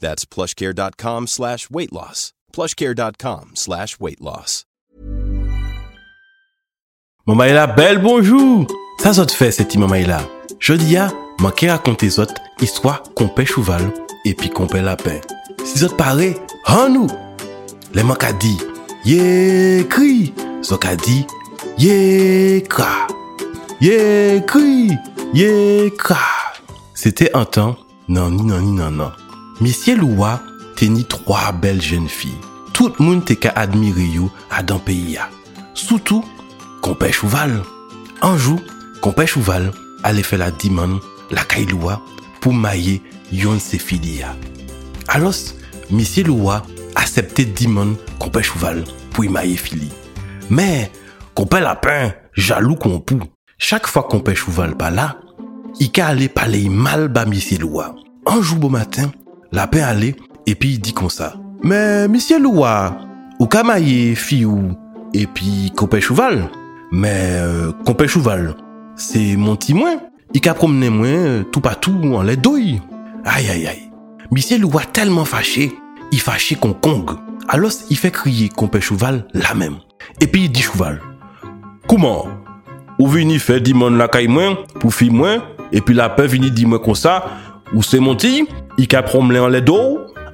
That's plushcare.com slash weight loss. Plushcare.com slash weight loss. Mamaïla, belle bonjour! Ça te fait, cette Mamaïla. Jeudi a, manqué raconter zot, histoire qu'on paie cheval, et puis qu'on paie lapin. Si zot paraît, en hein, nous! Les manques a dit, yé cri! Zot a dit, yé cra! Yé cri! Yé cra! C'était un temps, non, ni, non, ni, non, non. Misye Louwa te ni 3 bel jen fi. Tout moun te ka admire yo a dan peyi ya. Soutou, konpe chouval. Anjou, chouval ale fe la diman la kay Louwa pou maye yon se fili ya. Alos, misye Louwa asepte diman konpe chouval pour y maye fili. Men, konpe lapen, jalou konpou. Chak fwa konpe chouval pa la, i ka ale pale y mal ba misye Louwa. Anjou bo matin, la pe ale, epi di kon sa. Men, misye louwa, ou kamaye fi ou, epi kompe chouval. Men, euh, kompe chouval, se monti mwen, i ka promene mwen euh, tout patou an le doy. Ay, ay, ay. Misye louwa telman fache, i fache kon kong. Alos, i fe kriye kompe chouval la men. Epi di chouval, Kouman, ou vini fe di mon lakay mwen, pou fi mwen, epi la pe vini di mwen kon sa, ou se monti, I ka promle an le do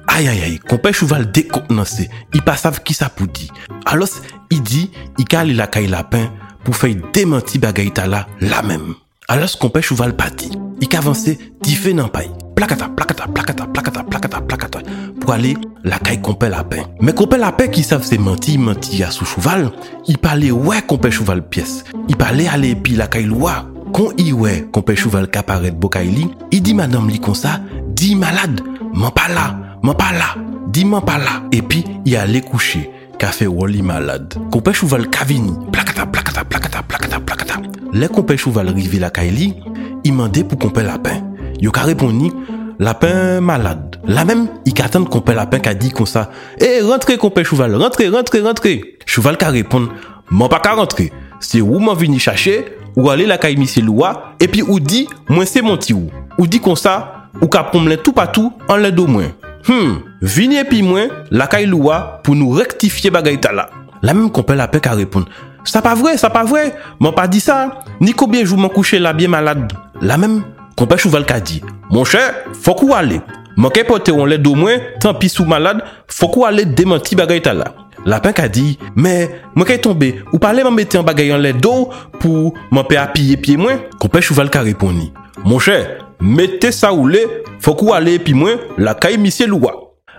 Ayayay, kompe chouval dekonanse I pa sav ki sa pou di. Alos, i di, i ka li lakay lapen Pou fey demanti bagay tala la mem. Alos kompe chouval pati I ka avanse di fe nan pay. Plakata, plakata, plakata, plakata, plakata, plakata Pou ale lakay kompe lapen Men kompe lapen ki sav se manti Manti ya sou chouval I pale we kompe chouval piyes I pale ale epi lakay lwa Kon iwe kompe chouval kaparet bokay li I di madame li konsa Dis malade, m'en pas là, m'en pas là, dis m'en pas là. Et puis, il allait coucher. Café Wally malade. Compé chouval Cavini. Placata, placata, placata, placata, placata. Les compé chouval rivé la Kaili, il mandait pour compé lapin. Yo ka répondu, lapin malade. La même, il attend compé lapin qui a dit comme ça, eh, rentrez compé chouval, rentrez, rentrez, rentrez. Chouval ka répond, m'en pas qu'à rentrer. C'est où m'en venu chercher, ou aller la Kaili Louwa, et puis ou dit, moi c'est mon ti ou. Ou dit comme ça, ou ka pomlen tout patou an le do mwen. Hmm, vini epi mwen lakay louwa pou nou rektifiye bagay tala. La mèm kompel apè ka repon. Sa pa vre, sa pa vre, mwen pa di sa. Ni koubyen jou mwen kouche la bie malade. La mèm kompel chouval ka di. Mon chè, fok ou ale. Mwen ke pote on le do mwen, tan pi sou malade, fok ou ale demanti bagay tala. Lapen ka di, men, mwen kay tombe, ou pale mwen mette an bagayan le do pou mwen pe apiye piye mwen, konpe chouval ka reponi. Mwen chè, mette sa ou le, fok ou ale epi mwen, la kay misye louwa.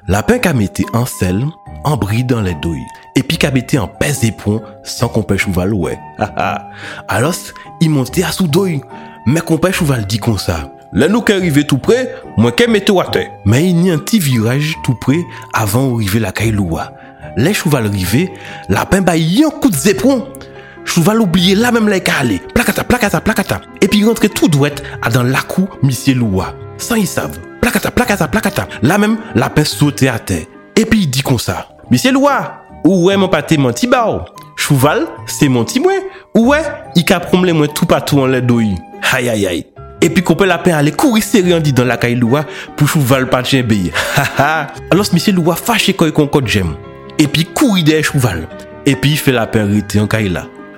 Lapen ka mette an sel, an bri dan le doy, epi ka mette an pes epon, san kompè chouval wè. Alos, i monte a sou doy, men kompè chouval di kon sa. Le nou ke rive tou pre, mwen ke mette wate. Men y ni an ti viraj tou pre, avan ou rive la kay e louwa. Le chouval rive, lapen ba yon kout zepon, Chouval oubliye la mem la e ka ale, plakata, plakata, plakata, epi rentre tout dwet a dan lakou misye louwa. San yi sav, plakata, plakata, plakata, la mem la pe sote a te. Epi yi di kon sa, misye louwa, ouwe mwen pate mwen ti bao, chouval se mwen ti mwen, ouwe yi ka promle mwen tou patou an le doyi. Hay, hay, hay. Epi kope la pen ale kouri seri an di dan lakay louwa pou chouval pati en beye. Ha, ha. Alos misye louwa fache koy kon kote jem. Epi kouri deye chouval. Epi fe la pen rete an kay la.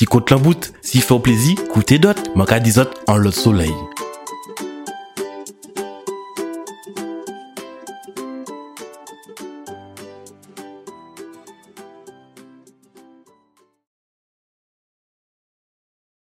Ti kote lan bout, si fè ou plezi, koute dot, man ka dizot an lot soleil.